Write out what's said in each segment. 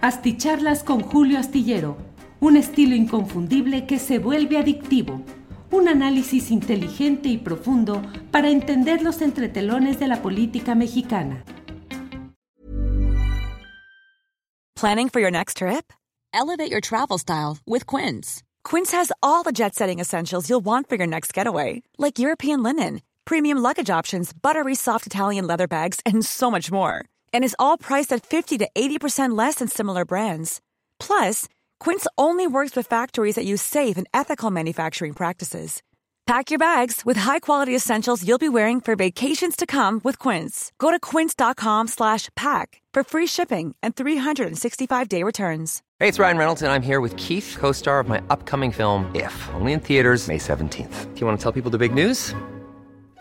Asticharlas con Julio Astillero, un estilo inconfundible que se vuelve adictivo. Un análisis inteligente y profundo para entender los entretelones de la política mexicana. Planning for your next trip? Elevate your travel style with Quince. Quince has all the jet setting essentials you'll want for your next getaway, like European linen, premium luggage options, buttery soft Italian leather bags, and so much more. And is all priced at 50 to 80% less than similar brands. Plus, Quince only works with factories that use safe and ethical manufacturing practices. Pack your bags with high-quality essentials you'll be wearing for vacations to come with Quince. Go to quince.com/pack for free shipping and 365-day returns. Hey, it's Ryan Reynolds and I'm here with Keith, co-star of my upcoming film If, only in theaters May 17th. Do you want to tell people the big news?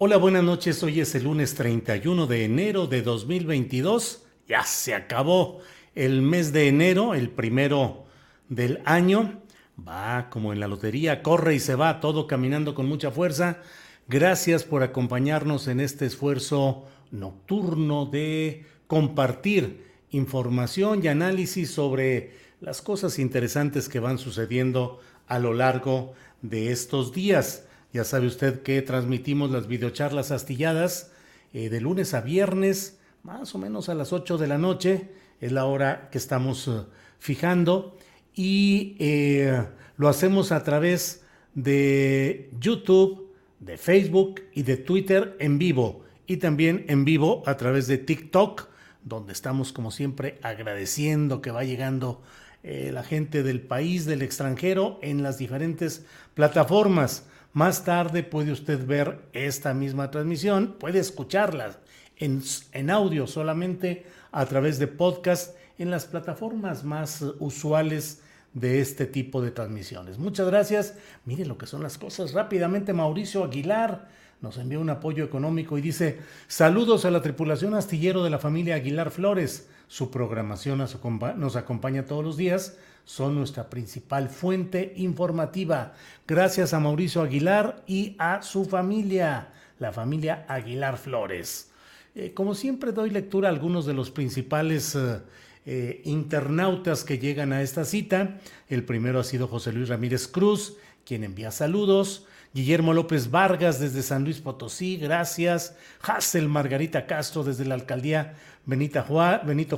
Hola, buenas noches. Hoy es el lunes 31 de enero de 2022. Ya se acabó el mes de enero, el primero del año. Va como en la lotería, corre y se va, todo caminando con mucha fuerza. Gracias por acompañarnos en este esfuerzo nocturno de compartir información y análisis sobre las cosas interesantes que van sucediendo a lo largo de estos días. Ya sabe usted que transmitimos las videocharlas astilladas eh, de lunes a viernes, más o menos a las 8 de la noche, es la hora que estamos uh, fijando, y eh, lo hacemos a través de YouTube, de Facebook y de Twitter en vivo, y también en vivo a través de TikTok, donde estamos como siempre agradeciendo que va llegando eh, la gente del país, del extranjero, en las diferentes plataformas. Más tarde puede usted ver esta misma transmisión, puede escucharla en, en audio solamente a través de podcast en las plataformas más usuales de este tipo de transmisiones. Muchas gracias. Mire lo que son las cosas. Rápidamente, Mauricio Aguilar nos envió un apoyo económico y dice, saludos a la tripulación astillero de la familia Aguilar Flores. Su programación nos acompaña todos los días son nuestra principal fuente informativa. Gracias a Mauricio Aguilar y a su familia, la familia Aguilar Flores. Eh, como siempre doy lectura a algunos de los principales eh, eh, internautas que llegan a esta cita. El primero ha sido José Luis Ramírez Cruz, quien envía saludos. Guillermo López Vargas desde San Luis Potosí, gracias. Hassel Margarita Castro desde la alcaldía Benito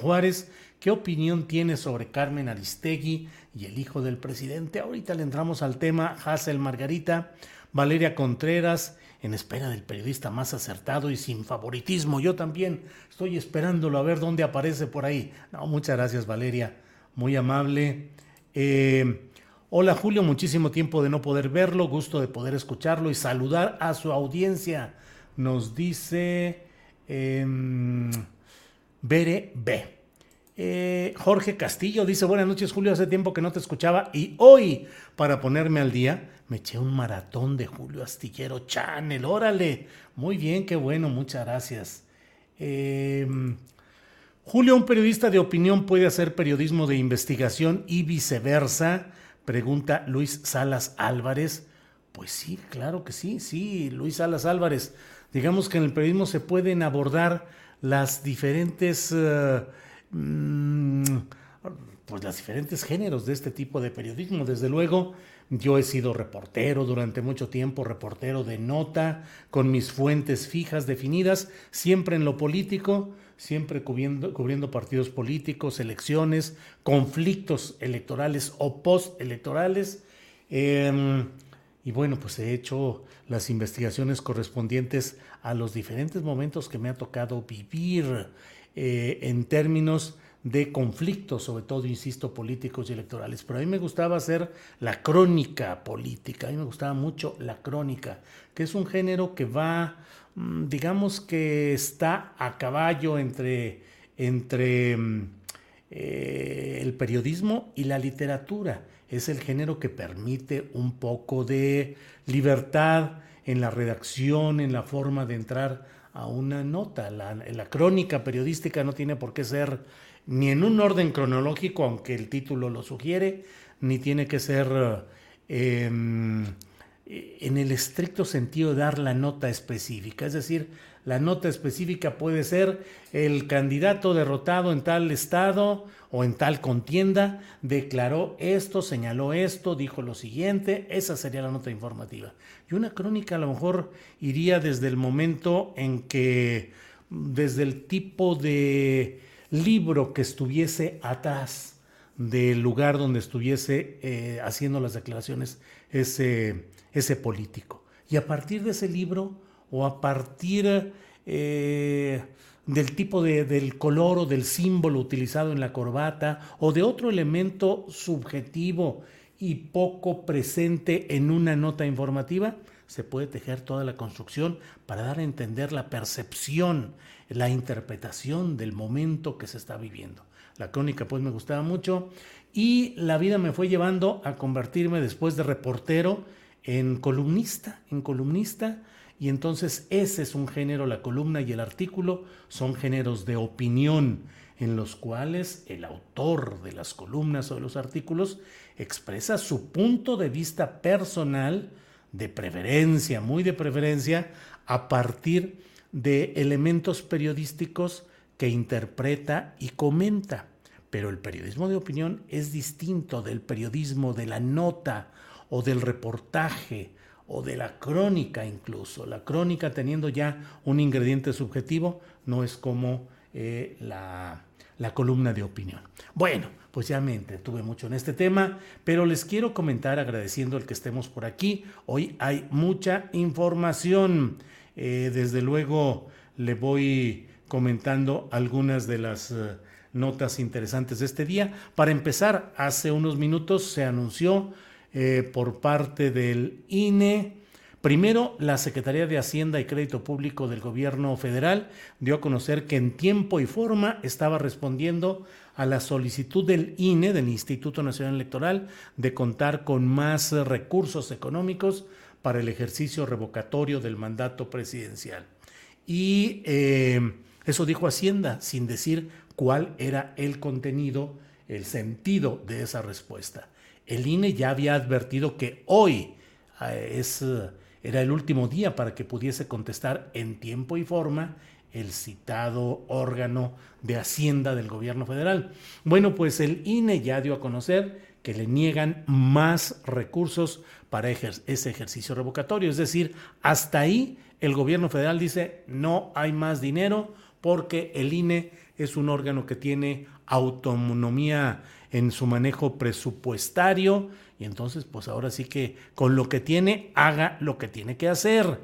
Juárez. ¿Qué opinión tiene sobre Carmen Aristegui y el hijo del presidente? Ahorita le entramos al tema. Hazel Margarita, Valeria Contreras, en espera del periodista más acertado y sin favoritismo. Yo también estoy esperándolo a ver dónde aparece por ahí. No, muchas gracias, Valeria. Muy amable. Eh, hola, Julio. Muchísimo tiempo de no poder verlo. Gusto de poder escucharlo y saludar a su audiencia. Nos dice eh, Bere B. Eh, Jorge Castillo dice, buenas noches Julio, hace tiempo que no te escuchaba y hoy, para ponerme al día, me eché un maratón de Julio Astillero Channel, órale, muy bien, qué bueno, muchas gracias. Em, Julio, un periodista de opinión puede hacer periodismo de investigación y viceversa, pregunta Luis Salas Álvarez. Pues sí, claro que sí, sí, Luis Salas Álvarez. Digamos que en el periodismo se pueden abordar las diferentes... Eh, pues los diferentes géneros de este tipo de periodismo. Desde luego, yo he sido reportero durante mucho tiempo, reportero de nota, con mis fuentes fijas definidas, siempre en lo político, siempre cubriendo, partidos políticos, elecciones, conflictos electorales o postelectorales. Eh, y bueno, pues he hecho las investigaciones correspondientes a los diferentes momentos que me ha tocado vivir eh, en términos de conflictos, sobre todo, insisto, políticos y electorales. Pero a mí me gustaba hacer la crónica política, a mí me gustaba mucho la crónica, que es un género que va, mm, digamos que está a caballo entre, entre mm, eh, el periodismo y la literatura. es el género que permite un poco de libertad en la redacción, en la forma de entrar a una nota. La, la, crónica periodística no tiene por qué ser ni en un orden cronológico, aunque el título lo sugiere, ni tiene que ser eh, en el estricto sentido dar la nota específica. Es decir, la nota específica puede ser el candidato derrotado en tal estado o en tal contienda declaró esto, señaló esto, dijo lo siguiente. Esa sería la nota informativa. Y una crónica a lo mejor iría desde el momento en que, desde el tipo de libro que estuviese atrás del lugar donde estuviese eh, haciendo las declaraciones ese, ese político. Y a partir de ese libro o a partir eh, del tipo de, del color o del símbolo utilizado en la corbata o de otro elemento subjetivo y poco presente en una nota informativa, se puede tejer toda la construcción para dar a entender la percepción, la interpretación del momento que se está viviendo. La crónica pues me gustaba mucho y la vida me fue llevando a convertirme después de reportero en columnista, en columnista, y entonces ese es un género, la columna y el artículo son géneros de opinión en los cuales el autor de las columnas o de los artículos expresa su punto de vista personal, de preferencia, muy de preferencia, a partir de elementos periodísticos que interpreta y comenta. Pero el periodismo de opinión es distinto del periodismo de la nota o del reportaje o de la crónica incluso. La crónica teniendo ya un ingrediente subjetivo no es como eh, la, la columna de opinión. Bueno, pues ya me entretuve mucho en este tema, pero les quiero comentar agradeciendo el que estemos por aquí. Hoy hay mucha información. Eh, desde luego le voy comentando algunas de las eh, notas interesantes de este día. Para empezar, hace unos minutos se anunció eh, por parte del INE. Primero, la Secretaría de Hacienda y Crédito Público del Gobierno Federal dio a conocer que en tiempo y forma estaba respondiendo a la solicitud del INE, del Instituto Nacional Electoral, de contar con más recursos económicos para el ejercicio revocatorio del mandato presidencial. Y eh, eso dijo Hacienda, sin decir cuál era el contenido, el sentido de esa respuesta. El INE ya había advertido que hoy eh, es, eh, era el último día para que pudiese contestar en tiempo y forma el citado órgano de Hacienda del gobierno federal. Bueno, pues el INE ya dio a conocer que le niegan más recursos para ese ejercicio revocatorio. Es decir, hasta ahí el gobierno federal dice no hay más dinero porque el INE es un órgano que tiene autonomía en su manejo presupuestario y entonces pues ahora sí que con lo que tiene haga lo que tiene que hacer.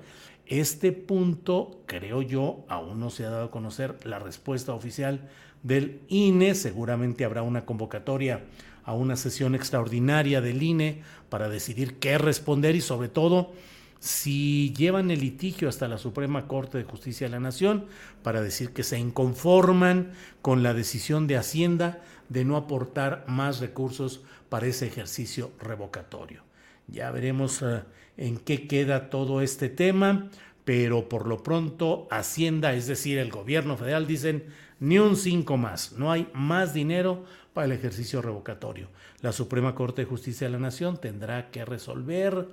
Este punto, creo yo, aún no se ha dado a conocer la respuesta oficial del INE. Seguramente habrá una convocatoria a una sesión extraordinaria del INE para decidir qué responder y sobre todo si llevan el litigio hasta la Suprema Corte de Justicia de la Nación para decir que se inconforman con la decisión de Hacienda de no aportar más recursos para ese ejercicio revocatorio. Ya veremos eh, en qué queda todo este tema, pero por lo pronto Hacienda, es decir, el gobierno federal, dicen ni un cinco más, no hay más dinero para el ejercicio revocatorio. La Suprema Corte de Justicia de la Nación tendrá que resolver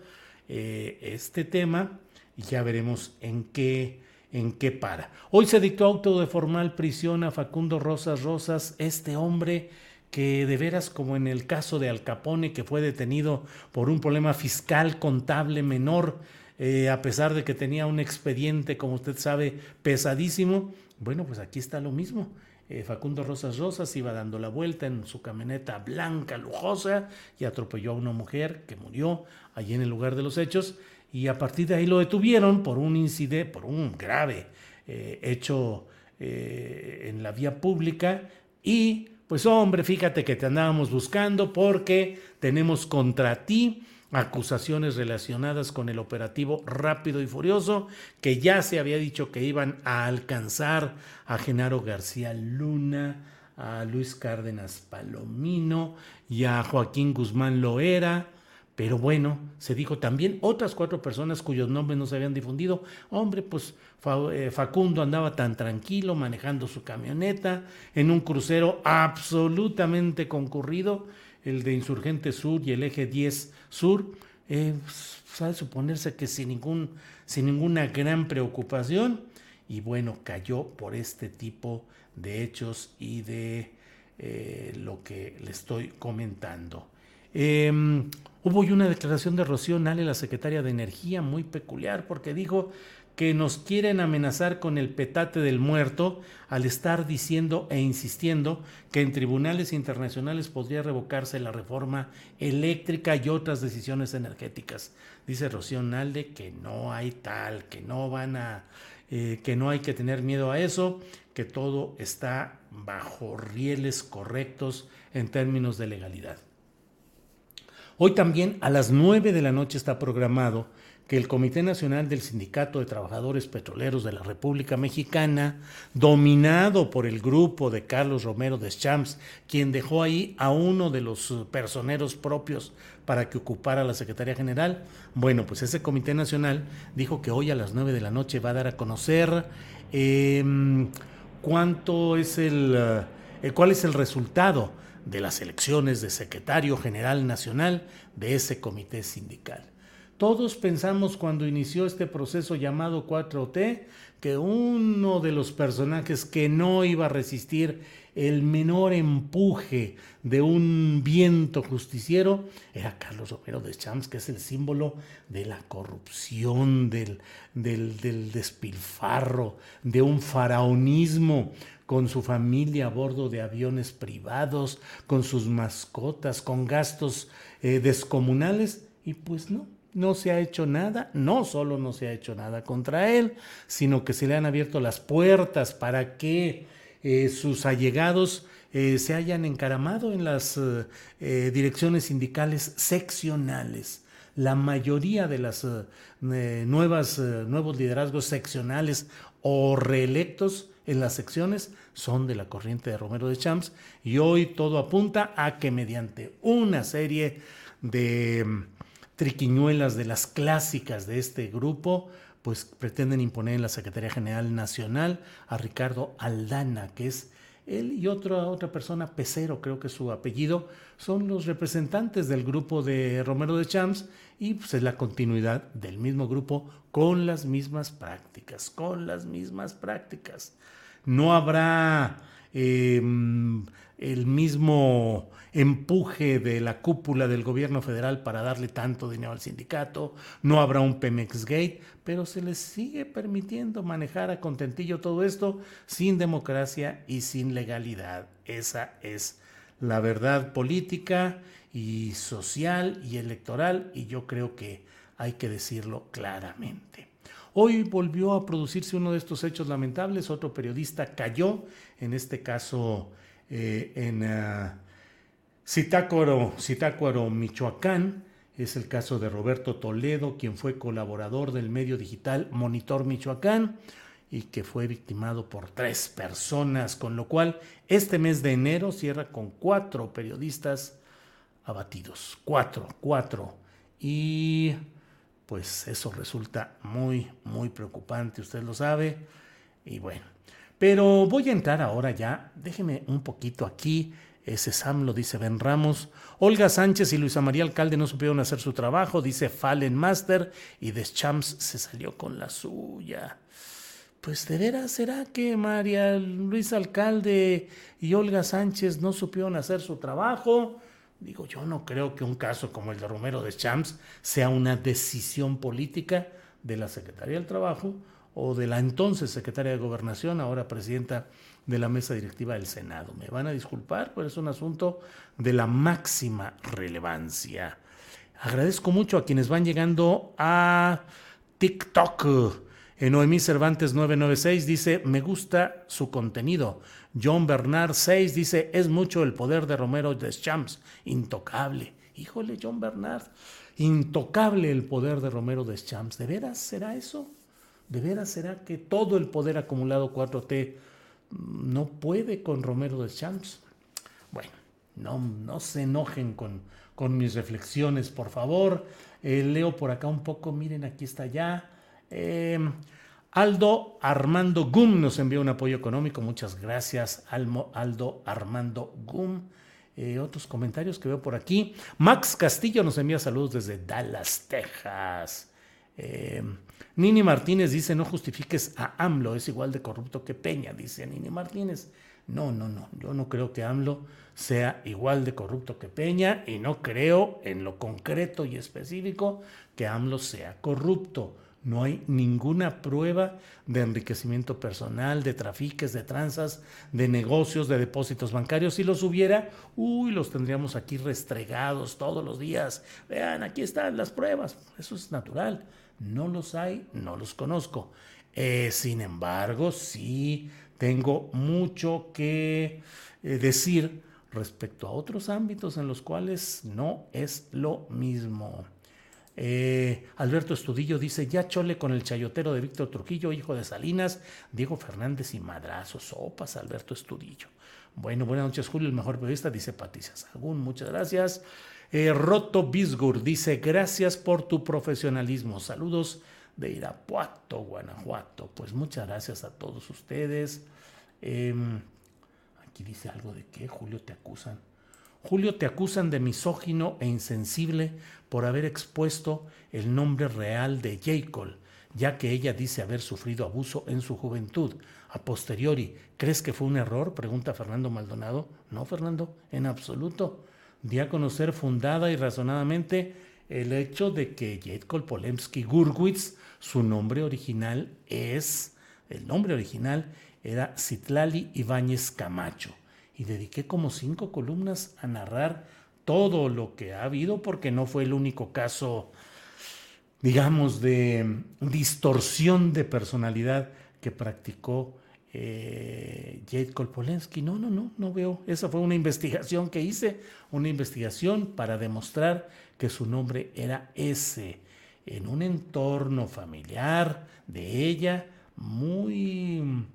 eh, este tema y ya veremos en qué, en qué para. Hoy se dictó auto de formal prisión a Facundo Rosas Rosas, este hombre que de veras como en el caso de Al Capone que fue detenido por un problema fiscal contable menor, eh, a pesar de que tenía un expediente, como usted sabe, pesadísimo, bueno, pues aquí está lo mismo. Eh, Facundo Rosas Rosas iba dando la vuelta en su camioneta blanca, lujosa, y atropelló a una mujer que murió allí en el lugar de los hechos, y a partir de ahí lo detuvieron por un incidente, por un grave eh, hecho eh, en la vía pública, y pues hombre, fíjate que te andábamos buscando porque tenemos contra ti acusaciones relacionadas con el operativo rápido y furioso que ya se había dicho que iban a alcanzar a Genaro García Luna, a Luis Cárdenas Palomino y a Joaquín Guzmán Loera. Pero bueno, se dijo también otras cuatro personas cuyos nombres no se habían difundido. Hombre, pues eh, Facundo andaba tan tranquilo manejando su camioneta en un crucero absolutamente concurrido, el de Insurgente Sur y el eje 10 Sur. Eh, sabe suponerse que sin, ningún, sin ninguna gran preocupación. Y bueno, cayó por este tipo de hechos y de eh, lo que le estoy comentando. Em, hubo una declaración de Rocío Nale, la secretaria de Energía, muy peculiar, porque dijo que nos quieren amenazar con el petate del muerto al estar diciendo e insistiendo que en tribunales internacionales podría revocarse la reforma eléctrica y otras decisiones energéticas. Dice Rocío Nalde que no hay tal, que no van a, eh, que no hay que tener miedo a eso, que todo está bajo rieles correctos en términos de legalidad. Hoy también a las 9 de la noche está programado que el Comité Nacional del Sindicato de Trabajadores Petroleros de la República Mexicana, dominado por el grupo de Carlos Romero de Champs, quien dejó ahí a uno de los personeros propios para que ocupara la Secretaría General, bueno, pues ese Comité Nacional dijo que hoy a las 9 de la noche va a dar a conocer em, cuánto es el, eh, cuál es el resultado de las elecciones de secretario general nacional de ese comité sindical. Todos pensamos cuando inició este proceso llamado 4T que uno de los personajes que no iba a resistir el menor empuje de un viento justiciero era Carlos Romero de Champs, que es el símbolo de la corrupción, del, del, despilfarro, de un faraonismo con su familia a bordo de aviones privados, con sus mascotas, con gastos eh, descomunales, y pues no, no se ha hecho nada, no solo no se ha hecho nada contra él, sino que se le han abierto las puertas para que eh, sus allegados eh, se hayan encaramado en las direcciones sindicales seccionales. La mayoría de las nuevas, nuevos liderazgos seccionales o reelectos en las secciones son de la corriente de Romero de Champs y hoy todo apunta a que mediante una serie de triquiñuelas de las clásicas de este grupo, pues pretenden imponer en la Secretaría General Nacional a Ricardo Aldana, que es él y otra, otra persona, Pecero, creo que su apellido, son los representantes del grupo de Romero de Champs y pues es la continuidad del mismo grupo con las mismas prácticas, con las mismas prácticas. No habrá em, el mismo empuje de la cúpula del gobierno federal para darle tanto dinero al sindicato, no habrá un Pemex Gate, pero se les sigue permitiendo manejar a contentillo todo esto sin democracia y sin legalidad. Esa es la verdad política y social y electoral y yo creo que hay que decirlo claramente. Hoy volvió a producirse uno de estos hechos lamentables, otro periodista cayó, en este caso eh, en uh, Zitácuaro, Michoacán, es el caso de Roberto Toledo, quien fue colaborador del medio digital Monitor Michoacán y que fue victimado por tres personas, con lo cual este mes de enero cierra con cuatro periodistas abatidos, cuatro, cuatro. Y pues eso resulta muy, muy preocupante, usted lo sabe. Y bueno, pero voy a entrar ahora ya, déjeme un poquito aquí. Ese Sam lo dice Ben Ramos. Olga Sánchez y Luisa María Alcalde no supieron hacer su trabajo, dice Fallen Master. Y Deschamps se salió con la suya. Pues de veras, ¿será que María Luisa Alcalde y Olga Sánchez no supieron hacer su trabajo? Digo, yo no creo que un caso como el de Romero de Champs sea una decisión política de la Secretaría del Trabajo o de la entonces Secretaria de Gobernación, ahora presidenta de la mesa directiva del Senado. Me van a disculpar, pero es un asunto de la máxima relevancia. Agradezco mucho a quienes van llegando a TikTok. Noemí Cervantes 996 dice, me gusta su contenido. John Bernard 6 dice, es mucho el poder de Romero Deschamps, intocable. Híjole, John Bernard, intocable el poder de Romero Deschamps. ¿De veras será eso? ¿De veras será que todo el poder acumulado 4T no puede con Romero de Champs. Bueno, no, no se enojen con, con mis reflexiones, por favor. Eh, leo por acá un poco, miren, aquí está ya. Em, Aldo Armando Gum nos envía un apoyo económico. Muchas gracias, Almo, Aldo Armando Gum. Eh, otros comentarios que veo por aquí. Max Castillo nos envía saludos desde Dallas, Texas. Em, Nini Martínez dice, no justifiques a AMLO, es igual de corrupto que Peña, dice Nini Martínez. No, no, no, yo no creo que AMLO sea igual de corrupto que Peña y no creo en lo concreto y específico que AMLO sea corrupto. No hay ninguna prueba de enriquecimiento personal, de trafiques, de tranzas, de negocios, de depósitos bancarios. Si los hubiera, uy, los tendríamos aquí restregados todos los días. Vean, aquí están las pruebas. Eso es natural. No los hay, no los conozco. Eh, sin embargo, sí tengo mucho que eh, decir respecto a otros ámbitos en los cuales no es lo mismo. Eh, Alberto Estudillo dice, ya chole con el chayotero de Víctor Trujillo, hijo de Salinas, Diego Fernández y Madrazo, sopas, Alberto Estudillo. Bueno, buenas noches, Julio, el mejor periodista, dice Patricia Sagún, muchas gracias. Eh, Roto Bisgur dice, gracias por tu profesionalismo. Saludos de Irapuato, Guanajuato. Pues muchas gracias a todos ustedes. Em, aquí dice algo de que Julio te acusan. Julio te acusan de misógino e insensible por haber expuesto el nombre real de Jacob, ya que ella dice haber sufrido abuso en su juventud. A posteriori, ¿crees que fue un error? Pregunta Fernando Maldonado. No, Fernando, en absoluto. Di a conocer fundada y razonadamente el hecho de que Jacob Polemski Gurwitz, su nombre original es, el nombre original era Citlali Ibáñez Camacho y dediqué como cinco columnas a narrar todo lo que ha habido porque no fue el único caso, digamos, de distorsión de personalidad que practicó eh, Jade Kolpolensky. No, no, no, no veo. Esa fue una investigación que hice, una investigación para demostrar que su nombre era ese, en un entorno familiar de ella muy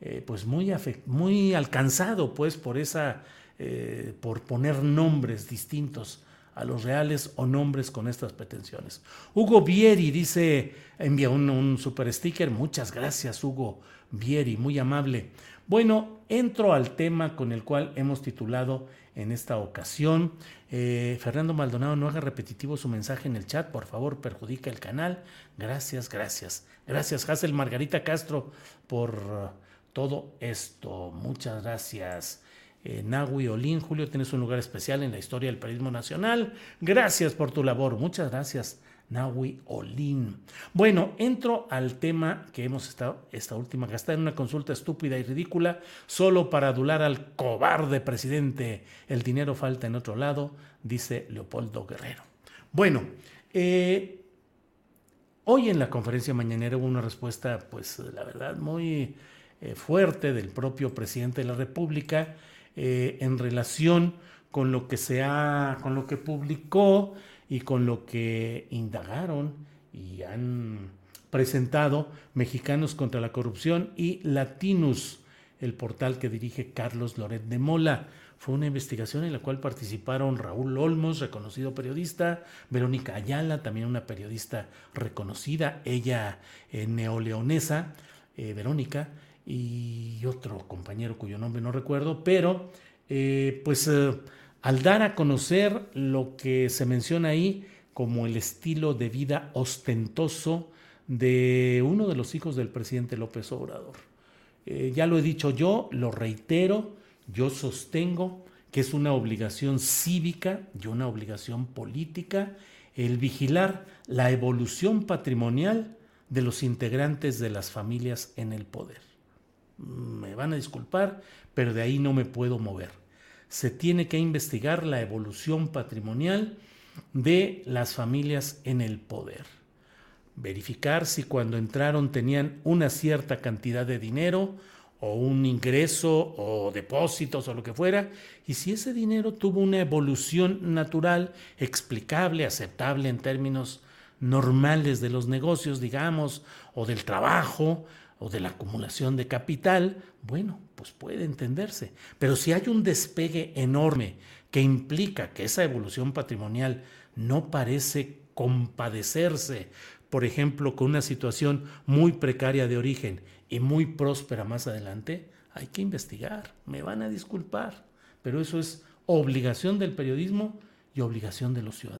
eh, pues muy, muy alcanzado pues por esa, eh, por poner nombres distintos a los reales o nombres con estas pretensiones. Hugo Vieri dice, envía un, super sticker, muchas gracias Hugo Vieri, muy amable. Bueno, entro al tema con el cual hemos titulado en esta ocasión. Eh, Fernando Maldonado, no haga repetitivo su mensaje en el chat, por favor, perjudica el canal. Gracias, gracias. Gracias, Hazel Margarita Castro, por todo esto. Muchas gracias. Eh, Nahui Olin, Julio, tienes un lugar especial en la historia del periodismo nacional. Gracias por tu labor. Muchas gracias, Nahui Olin. Bueno, entro al tema que hemos estado esta última, gastar en una consulta estúpida y ridícula solo para adular al cobarde presidente. El dinero falta en otro lado, dice Leopoldo Guerrero. Bueno, eh, hoy en la conferencia mañanera hubo una respuesta, pues la verdad, muy eh, fuerte del propio presidente de la República eh, en relación con lo que se ha, con lo que publicó y con lo que indagaron y han presentado Mexicanos contra la Corrupción y Latinus, el portal que dirige Carlos Loret de Mola. Fue una investigación en la cual participaron Raúl Olmos, reconocido periodista, Verónica Ayala, también una periodista reconocida, ella eh, neoleonesa, Verónica, y otro compañero cuyo nombre no recuerdo, pero eh, pues eh, al dar a conocer lo que se menciona ahí como el estilo de vida ostentoso de uno de los hijos del presidente López Obrador. Eh, ya lo he dicho yo, lo reitero, yo sostengo que es una obligación cívica y una obligación política el vigilar la evolución patrimonial de los integrantes de las familias en el poder me van a disculpar, pero de ahí no me puedo mover. Se tiene que investigar la evolución patrimonial de las familias en el poder. Verificar si cuando entraron tenían una cierta cantidad de dinero o un ingreso o depósitos o lo que fuera, y si ese dinero tuvo una evolución natural, explicable, aceptable en términos normales de los negocios, digamos, o del trabajo, o de la acumulación de capital, bueno, pues puede entenderse. Pero si hay un despegue enorme que implica que esa evolución patrimonial no parece compadecerse, por ejemplo, con una situación muy precaria de origen y muy próspera más adelante, hay que investigar. Me van a disculpar, pero eso es obligación del periodismo y obligación de los ciudadanos.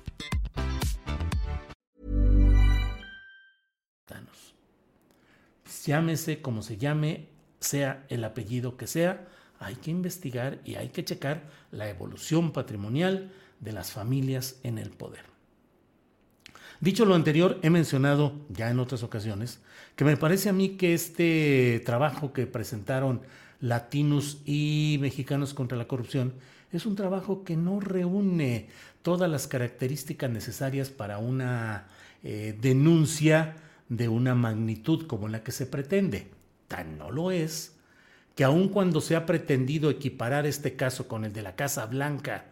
Llámese como se llame, sea el apellido que sea, hay que investigar y hay que checar la evolución patrimonial de las familias en el poder. Dicho lo anterior, he mencionado ya en otras ocasiones que me parece a mí que este trabajo que presentaron latinos y mexicanos contra la corrupción es un trabajo que no reúne todas las características necesarias para una eh, denuncia de una magnitud como la que se pretende. Tan no lo es que aun cuando se ha pretendido equiparar este caso con el de la Casa Blanca,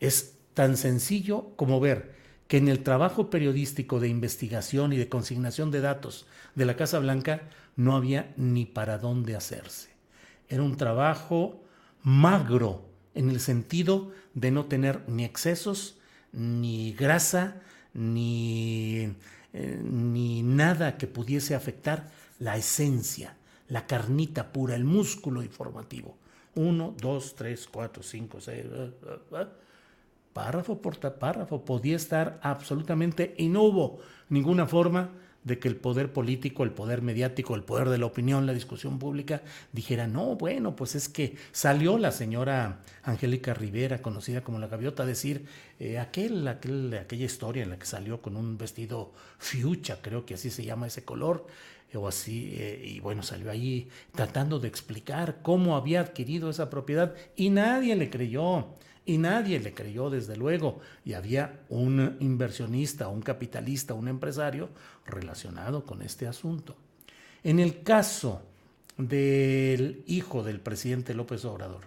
es tan sencillo como ver que en el trabajo periodístico de investigación y de consignación de datos de la Casa Blanca no había ni para dónde hacerse. Era un trabajo magro en el sentido de no tener ni excesos, ni grasa, ni eh, ni nada que pudiese afectar la esencia, la carnita pura, el músculo informativo. Uno, dos, tres, cuatro, cinco, seis. Eh, eh, párrafo por párrafo podía estar absolutamente y no hubo ninguna forma de que el poder político, el poder mediático, el poder de la opinión, la discusión pública dijera, no, bueno, pues es que salió la señora Angélica Rivera, conocida como la gaviota, a decir eh, aquel, aquel, aquella historia en la que salió con un vestido fiucha, creo que así se llama ese color, eh, o así, eh, y bueno, salió ahí tratando de explicar cómo había adquirido esa propiedad y nadie le creyó. Y nadie le creyó, desde luego. Y había un inversionista, un capitalista, un empresario relacionado con este asunto. En el caso del hijo del presidente López Obrador,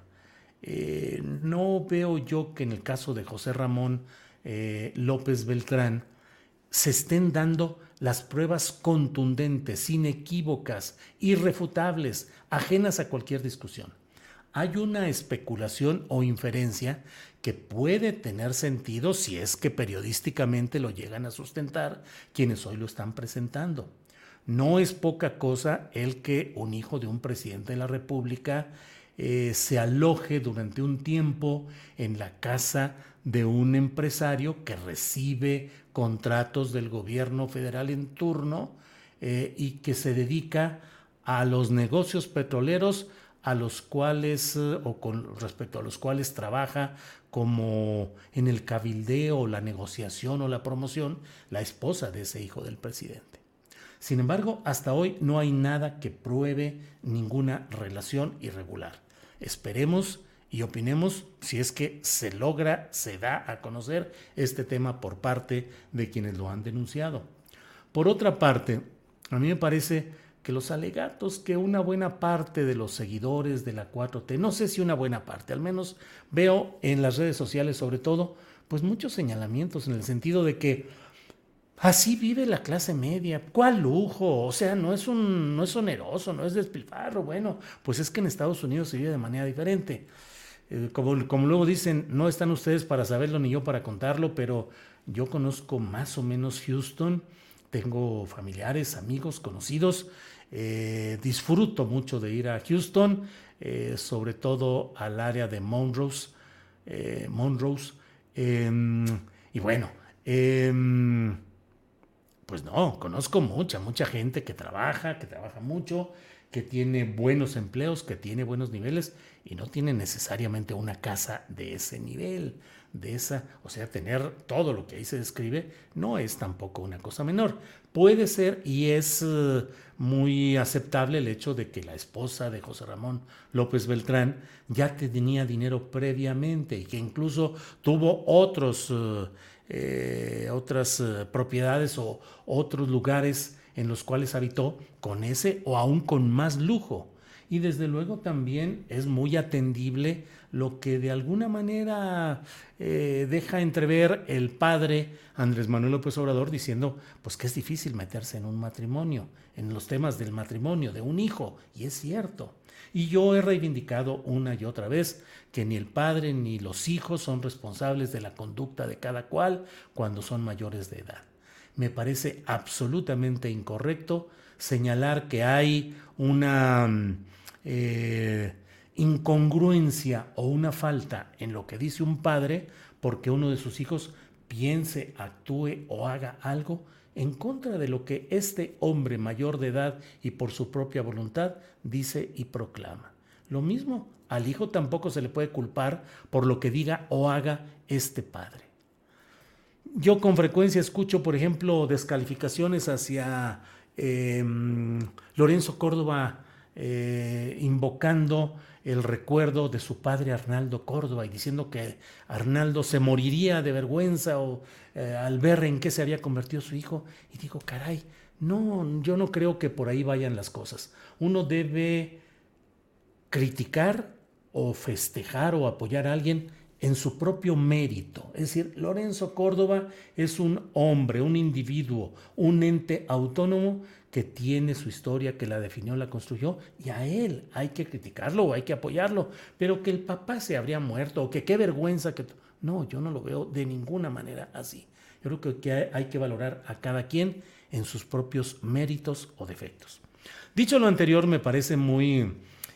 eh, no veo yo que en el caso de José Ramón eh, López Beltrán se estén dando las pruebas contundentes, inequívocas, irrefutables, ajenas a cualquier discusión hay una especulación o inferencia que puede tener sentido si es que periodísticamente lo llegan a sustentar quienes hoy lo están presentando. No es poca cosa el que un hijo de un presidente de la República eh, se aloje durante un tiempo en la casa de un empresario que recibe contratos del gobierno federal en turno eh, y que se dedica a los negocios petroleros a los cuales eh, o con respecto a los cuales trabaja como en el cabildeo, la negociación o la promoción la esposa de ese hijo del presidente. Sin embargo, hasta hoy no hay nada que pruebe ninguna relación irregular. Esperemos y opinemos si es que se logra, se da a conocer este tema por parte de quienes lo han denunciado. Por otra parte, a mí me parece que los alegatos que una buena parte de los seguidores de la 4T, no sé si una buena parte, al menos veo en las redes sociales sobre todo, pues muchos señalamientos en el sentido de que así vive la clase media, ¿cuál lujo? O sea, no es, un, no es oneroso, no es despilfarro, bueno, pues es que en Estados Unidos se vive de manera diferente. Eh, como, como luego dicen, no están ustedes para saberlo ni yo para contarlo, pero yo conozco más o menos Houston tengo familiares, amigos, conocidos. disfruto mucho de ir a Houston, sobre todo al área de Monrose. Monrose. Em, y bueno, em, pues no, conozco mucha, mucha gente que trabaja, que trabaja mucho, que tiene buenos empleos, que tiene buenos niveles y no tiene necesariamente una casa de ese nivel, de esa, o sea, tener todo lo que ahí se describe no es tampoco una cosa menor. Puede ser y es eh, muy aceptable el hecho de que la esposa de José Ramón López Beltrán ya tenía dinero previamente y que incluso tuvo otros, eh, eh, otras propiedades o otros lugares en los cuales habitó con ese o aún con más lujo. Y desde luego también es muy atendible lo que de alguna manera eh, deja entrever el padre Andrés Manuel López Obrador diciendo pues que es difícil meterse en un matrimonio, en los temas del matrimonio, de un hijo, y es cierto. Y yo he reivindicado una y otra vez que ni el padre ni los hijos son responsables de la conducta de cada cual cuando son mayores de edad me parece absolutamente incorrecto señalar que hay una mm, eh, incongruencia o una falta en lo que dice un padre porque uno de sus hijos piense, actúe o haga algo en contra de lo que este hombre mayor de edad y por su propia voluntad dice y proclama. Lo mismo, al hijo tampoco se le puede culpar por lo que diga o haga este padre yo con frecuencia escucho, por ejemplo, descalificaciones hacia em, Lorenzo Córdoba eh, invocando el recuerdo de su padre Arnaldo Córdoba y diciendo que Arnaldo se moriría de vergüenza o eh, al ver en qué se había convertido su hijo. Y digo, caray, no, yo no creo que por ahí vayan las cosas. Uno debe criticar o festejar o apoyar a alguien en su propio mérito. Es decir, Lorenzo Córdoba es un hombre, un individuo, un ente autónomo que tiene su historia, que la definió, la construyó, y a él hay que criticarlo o hay que apoyarlo, pero que el papá se habría muerto o que qué vergüenza que... No, yo no lo veo de ninguna manera así. Yo creo que hay que valorar a cada quien en sus propios méritos o defectos. Dicho lo anterior, me parece muy...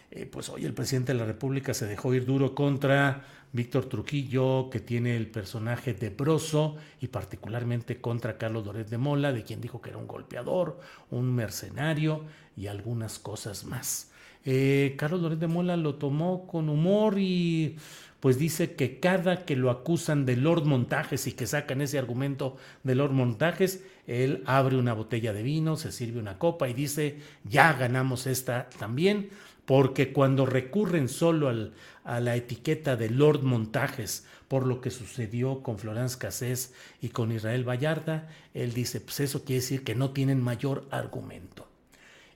Eh, pues hoy el presidente de la República se dejó ir duro contra Víctor Trujillo, que tiene el personaje de Broso, y particularmente contra Carlos Loret de Mola, de quien dijo que era un golpeador, un mercenario y algunas cosas más. Eh, Carlos Loret de Mola lo tomó con humor y pues dice que cada que lo acusan de Lord Montajes y que sacan ese argumento de Lord Montajes, él abre una botella de vino, se sirve una copa y dice, ya ganamos esta también porque cuando recurren solo a la etiqueta de Lord Montajes por lo que sucedió con Florence Cassés y con Israel Vallarta, él dice, pues eso quiere decir que no tienen mayor argumento.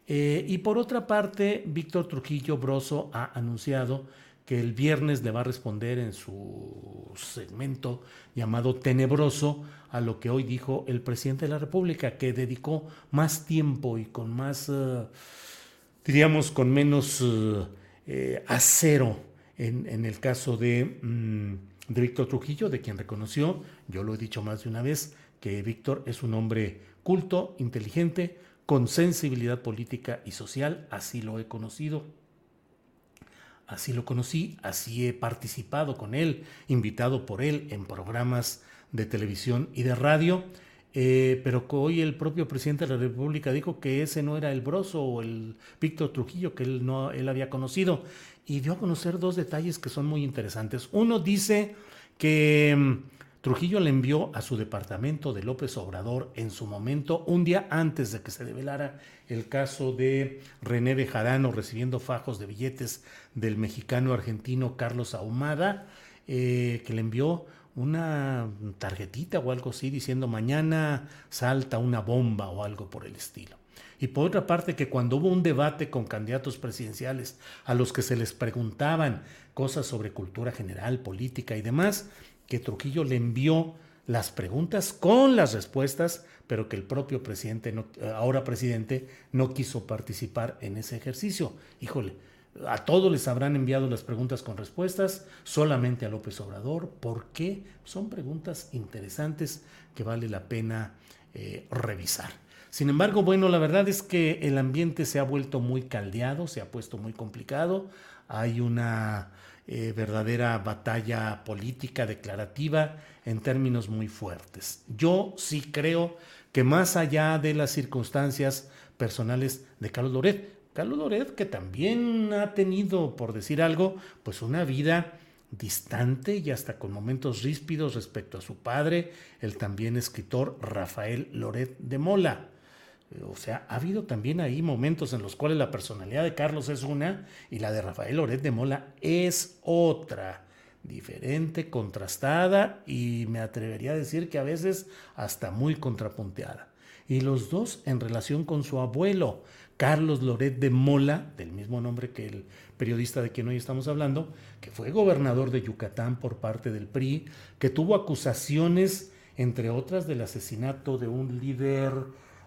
Eh, y por otra parte, Víctor Trujillo Broso ha anunciado que el viernes le va a responder en su segmento llamado Tenebroso a lo que hoy dijo el presidente de la República, que dedicó más tiempo y con más... Eh, diríamos, con menos eh, eh, acero en, el caso de, mm, de Víctor Trujillo, de quien reconoció, yo lo he dicho más de una vez, que Víctor es un hombre culto, inteligente, con sensibilidad política y social, así lo he conocido. Así lo conocí, así he participado con él, invitado por él en programas de televisión y de radio eh, pero hoy el propio presidente de la República dijo que ese no era el Broso o el Víctor Trujillo que él, no, él había conocido y dio a conocer dos detalles que son muy interesantes. Uno dice que mm, Trujillo le envió a su departamento de López Obrador en su momento, un día antes de que se develara el caso de René Bejarano recibiendo fajos de billetes del mexicano argentino Carlos Ahumada, eh, que le envió una tarjetita o algo así diciendo mañana salta una bomba o algo por el estilo. Y por otra parte, que cuando hubo un debate con candidatos presidenciales a los que se les preguntaban cosas sobre cultura general, política y demás, que Trujillo le envió las preguntas con las respuestas, pero que el propio presidente, ahora presidente, no quiso participar en ese ejercicio. Híjole, a todos les habrán enviado las preguntas con respuestas, solamente a López Obrador. ¿Por qué? Son preguntas interesantes que vale la pena eh, revisar. Sin embargo, bueno, la verdad es que el ambiente se ha vuelto muy caldeado, se ha puesto muy complicado. Hay una eh, verdadera batalla política declarativa en términos muy fuertes. Yo sí creo que más allá de las circunstancias personales de Carlos Loret, Carlos Loret que también ha tenido, por decir algo, pues una vida distante y hasta con momentos ríspidos respecto a su padre, el también escritor Rafael Loret de Mola. O sea, ha habido también ahí momentos en los cuales la personalidad de Carlos es una y la de Rafael Loret de Mola es otra, diferente, contrastada y me atrevería a decir que a veces hasta muy contrapunteada. Y los dos en relación con su abuelo, Carlos Loret de Mola, del mismo nombre que el periodista de quien hoy estamos hablando, que fue gobernador de Yucatán por parte del PRI, que tuvo acusaciones, entre otras, del asesinato de un líder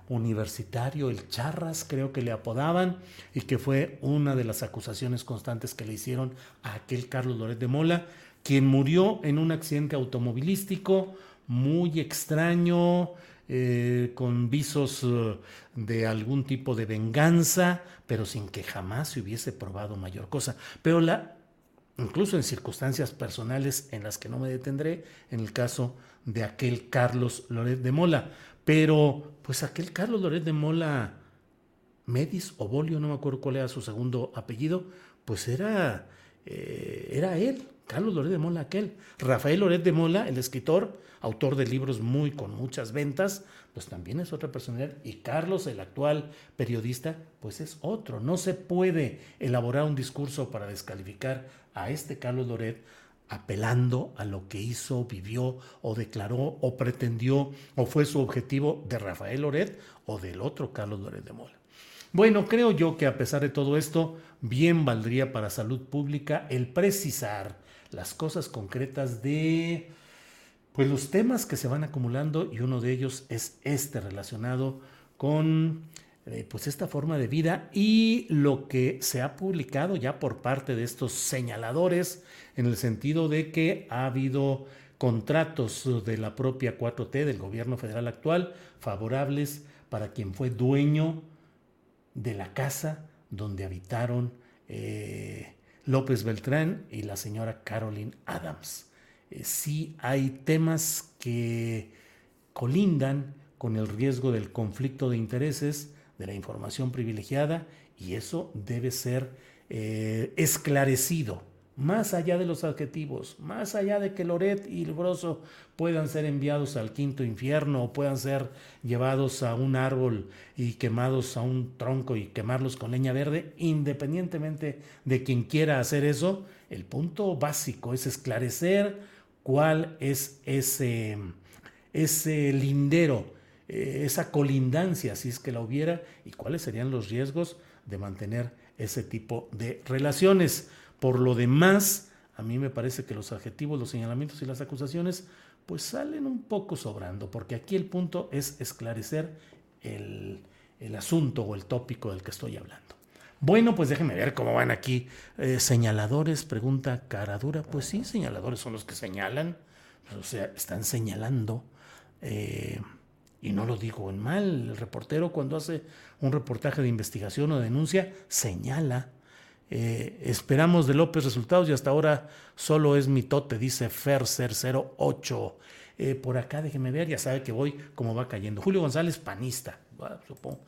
universitario, el Charras, creo que le apodaban, y que fue una de las acusaciones constantes que le hicieron a aquel Carlos Loret de Mola, quien murió en un accidente automovilístico muy extraño, eh, con visos eh, de algún tipo de venganza, pero sin que jamás se hubiese probado mayor cosa. Pero la, incluso en circunstancias personales en las que no me detendré, en el caso de aquel Carlos Loret de Mola, pero, pues aquel Carlos Loret de Mola, Medis o Bolio, no me acuerdo cuál era su segundo apellido, pues era, eh, era él, Carlos Loret de Mola aquel. Rafael Loret de Mola, el escritor, autor de libros muy con muchas ventas, pues también es otra personalidad. Y Carlos, el actual periodista, pues es otro. No se puede elaborar un discurso para descalificar a este Carlos Loret apelando a lo que hizo, vivió o declaró o pretendió o fue su objetivo de Rafael Loret o del otro Carlos Loret de Mola. Bueno, creo yo que a pesar de todo esto, bien valdría para salud pública el precisar las cosas concretas de pues los temas que se van acumulando y uno de ellos es este relacionado con eh, pues esta forma de vida y lo que se ha publicado ya por parte de estos señaladores en el sentido de que ha habido contratos de la propia 4T del gobierno federal actual favorables para quien fue dueño de la casa donde habitaron eh, López Beltrán y la señora Caroline Adams. Eh, sí hay temas que colindan con el riesgo del conflicto de intereses de la información privilegiada y eso debe ser eh, esclarecido, más allá de los adjetivos, más allá de que Loret y Broso puedan ser enviados al quinto infierno o puedan ser llevados a un árbol y quemados a un tronco y quemarlos con leña verde, independientemente de quien quiera hacer eso, el punto básico es esclarecer cuál es ese, ese lindero eh, esa colindancia, si es que la hubiera, y cuáles serían los riesgos de mantener ese tipo de relaciones. Por lo demás, a mí me parece que los adjetivos, los señalamientos y las acusaciones, pues salen un poco sobrando, porque aquí el punto es esclarecer el, asunto o el tópico del que estoy hablando. Bueno, pues déjenme ver cómo van aquí. Eh, señaladores, pregunta Caradura. Pues sí, señaladores son los que señalan, o sea, están señalando. Eh, y no lo digo en mal, el reportero cuando hace un reportaje de investigación o denuncia señala. Eh, esperamos de López resultados y hasta ahora solo es mitote, dice Fercer08. Eh, por acá déjeme ver, ya sabe que voy como va cayendo. Julio González, panista, supongo.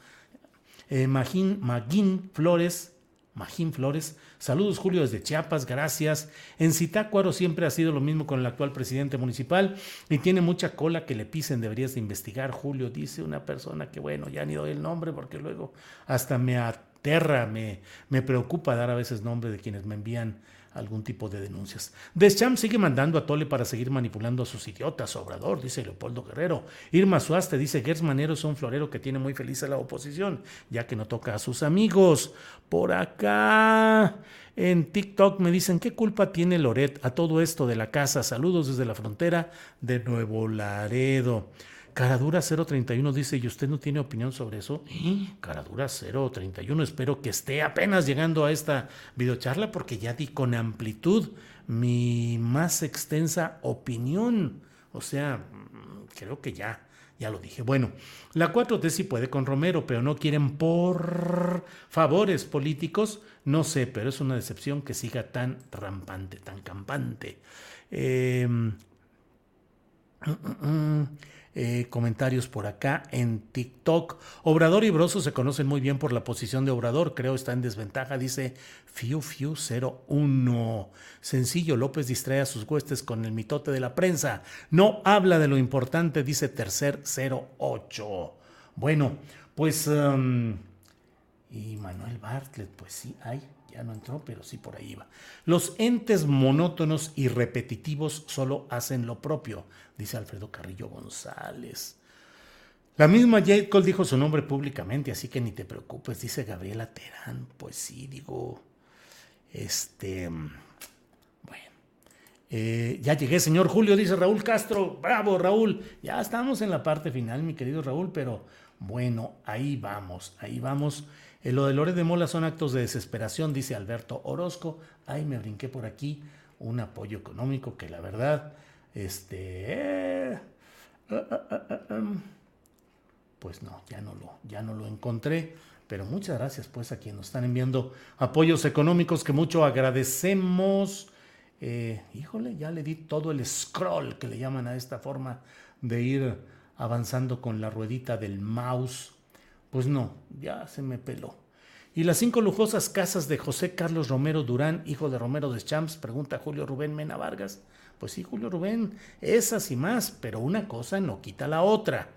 Eh, Magín Flores, Magín Flores. Saludos, Julio, desde Chiapas, gracias. En Zitácuaro siempre ha sido lo mismo con el actual presidente municipal y tiene mucha cola que le pisen, deberías de investigar, Julio, dice una persona que, bueno, ya ni doy el nombre porque luego hasta me aterra, me, me preocupa dar a veces nombre de quienes me envían algún tipo de denuncias. Deschamps sigue mandando a Tole para seguir manipulando a sus idiotas. Obrador, dice Leopoldo Guerrero. Irma Suaste dice Gers Manero es un florero que tiene muy feliz a la oposición, ya que no toca a sus amigos. Por acá en TikTok me dicen, ¿qué culpa tiene Loret a todo esto de la casa? Saludos desde la frontera de Nuevo Laredo. Caradura 031 dice, ¿y usted no tiene opinión sobre eso? Caradura 031, espero que esté apenas llegando a esta videocharla porque ya di con amplitud mi más extensa opinión. O sea, creo que ya, ya lo dije. Bueno, la 4T sí puede con Romero, pero no quieren por favores políticos. No sé, pero es una decepción que siga tan rampante, tan campante. Eh, eh, comentarios por acá en TikTok. Obrador y Broso se conocen muy bien por la posición de Obrador. Creo está en desventaja, dice Fiu Fiu 01. Sencillo, López distrae a sus huestes con el mitote de la prensa. No habla de lo importante, dice Tercer 08. Bueno, pues... Um, y Manuel Bartlett, pues sí, hay ya no entró, pero sí por ahí va. Los entes monótonos y repetitivos solo hacen lo propio, dice Alfredo Carrillo González. La misma J. Cole dijo su nombre públicamente, así que ni te preocupes, dice Gabriela Terán. Pues sí, digo, este, bueno, eh, ya llegué, señor Julio, dice Raúl Castro. Bravo, Raúl. Ya estamos en la parte final, mi querido Raúl, pero bueno, ahí vamos, ahí vamos. Eh, lo de Lore de Mola son actos de desesperación, dice Alberto Orozco. Ay, me brinqué por aquí un apoyo económico que la verdad, este, eh, eh, em, pues no, ya no lo, ya no lo encontré. Pero muchas gracias pues a quienes nos están enviando apoyos económicos que mucho agradecemos. híjole, ya le di todo el scroll que le llaman a esta forma de ir avanzando con la ruedita del mouse pues no, ya se me peló. ¿Y las cinco lujosas casas de José Carlos Romero Durán, hijo de Romero de Champs? Pregunta Julio Rubén Mena Vargas. Pues sí, Julio Rubén, esas y más, pero una cosa no quita la otra.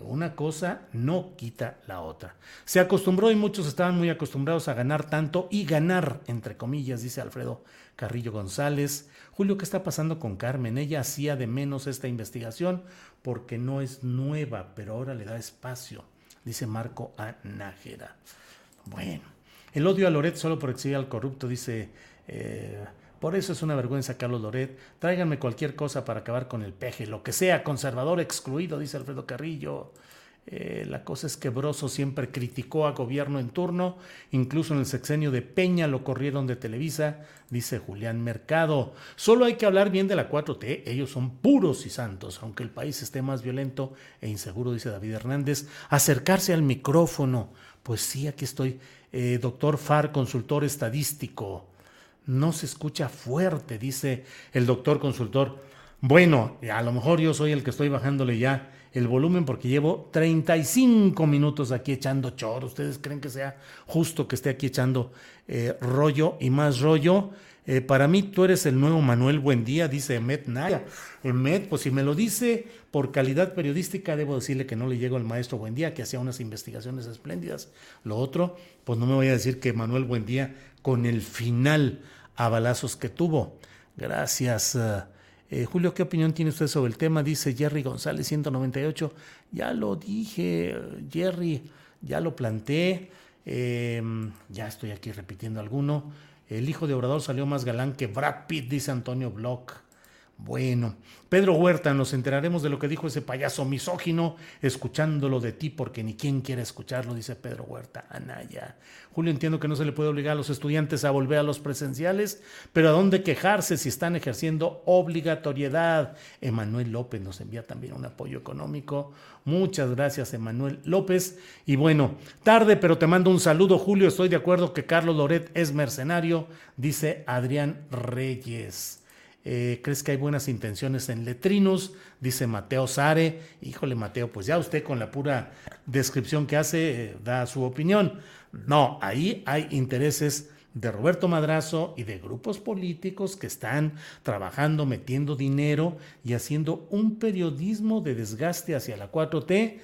Una cosa no quita la otra. Se acostumbró y muchos estaban muy acostumbrados a ganar tanto y ganar, entre comillas, dice Alfredo Carrillo González. Julio, ¿qué está pasando con Carmen? Ella hacía de menos esta investigación porque no es nueva, pero ahora le da espacio dice Marco A. Nájera. Bueno, el odio a Loret solo por exhibir al corrupto, dice... Eh, por eso es una vergüenza, Carlos Loret. Tráiganme cualquier cosa para acabar con el peje, lo que sea, conservador excluido, dice Alfredo Carrillo. Eh, la cosa es que Broso siempre criticó a gobierno en turno, incluso en el sexenio de Peña lo corrieron de Televisa, dice Julián Mercado. Solo hay que hablar bien de la 4T, ellos son puros y santos, aunque el país esté más violento e inseguro, dice David Hernández. Acercarse al micrófono, pues sí, aquí estoy. Eh, doctor Far, consultor estadístico. No se escucha fuerte, dice el doctor consultor. Bueno, a lo mejor yo soy el que estoy bajándole ya el volumen porque llevo 35 minutos aquí echando choro. ¿Ustedes creen que sea justo que esté aquí echando eh, rollo y más rollo? Eh, para mí tú eres el nuevo Manuel Buendía, dice Emet Naya. Emet, pues si me lo dice por calidad periodística, debo decirle que no le llego al maestro Buendía, que hacía unas investigaciones espléndidas. Lo otro, pues no me voy a decir que Manuel Buendía con el final a balazos que tuvo. Gracias. Uh, eh, Julio, ¿qué opinión tiene usted sobre el tema? Dice Jerry González 198. Ya lo dije, Jerry, ya lo planteé. Em, ya estoy aquí repitiendo alguno. El hijo de Obrador salió más galán que Brad Pitt, dice Antonio Bloch. Bueno, Pedro Huerta, nos enteraremos de lo que dijo ese payaso misógino, escuchándolo de ti, porque ni quien quiere escucharlo, dice Pedro Huerta. Anaya. Julio, entiendo que no se le puede obligar a los estudiantes a volver a los presenciales, pero ¿a dónde quejarse si están ejerciendo obligatoriedad? Emanuel López nos envía también un apoyo económico. Muchas gracias, Emanuel López. Y bueno, tarde, pero te mando un saludo, Julio. Estoy de acuerdo que Carlos Loret es mercenario, dice Adrián Reyes. Eh, ¿Crees que hay buenas intenciones en Letrinos? Dice Mateo Sare. Híjole, Mateo, pues ya usted con la pura descripción que hace eh, da su opinión. No, ahí hay intereses de Roberto Madrazo y de grupos políticos que están trabajando, metiendo dinero y haciendo un periodismo de desgaste hacia la 4T.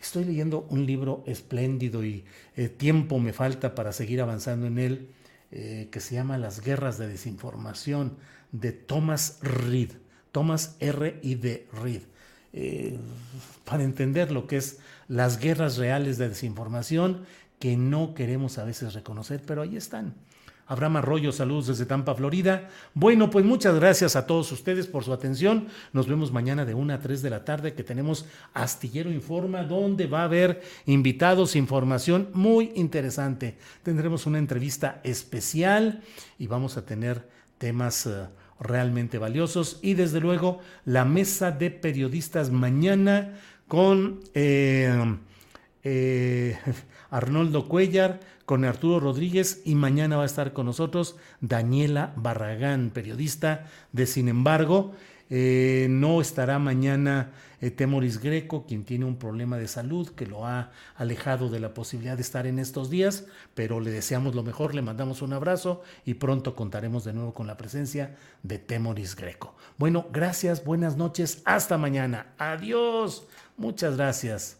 Estoy leyendo un libro espléndido y eh, tiempo me falta para seguir avanzando en él, que se llama Las guerras de desinformación de Thomas Reed, Thomas R. y de Reed, eh, para entender lo que es las guerras reales de desinformación que no queremos a veces reconocer, pero ahí están. Abraham Arroyo, saludos desde Tampa, Florida. Bueno, pues muchas gracias a todos ustedes por su atención. Nos vemos mañana de 1 a 3 de la tarde que tenemos Astillero Informa, donde va a haber invitados, información muy interesante. Tendremos una entrevista especial y vamos a tener temas... Eh, realmente valiosos. Y desde luego la mesa de periodistas mañana con eh, eh, Arnoldo Cuellar, con Arturo Rodríguez y mañana va a estar con nosotros Daniela Barragán, periodista de Sin embargo. Eh, no estará mañana eh, Temoris Greco, quien tiene un problema de salud que lo ha alejado de la posibilidad de estar en estos días, pero le deseamos lo mejor, le mandamos un abrazo y pronto contaremos de nuevo con la presencia de Temoris Greco. Bueno, gracias, buenas noches, hasta mañana. Adiós, muchas gracias.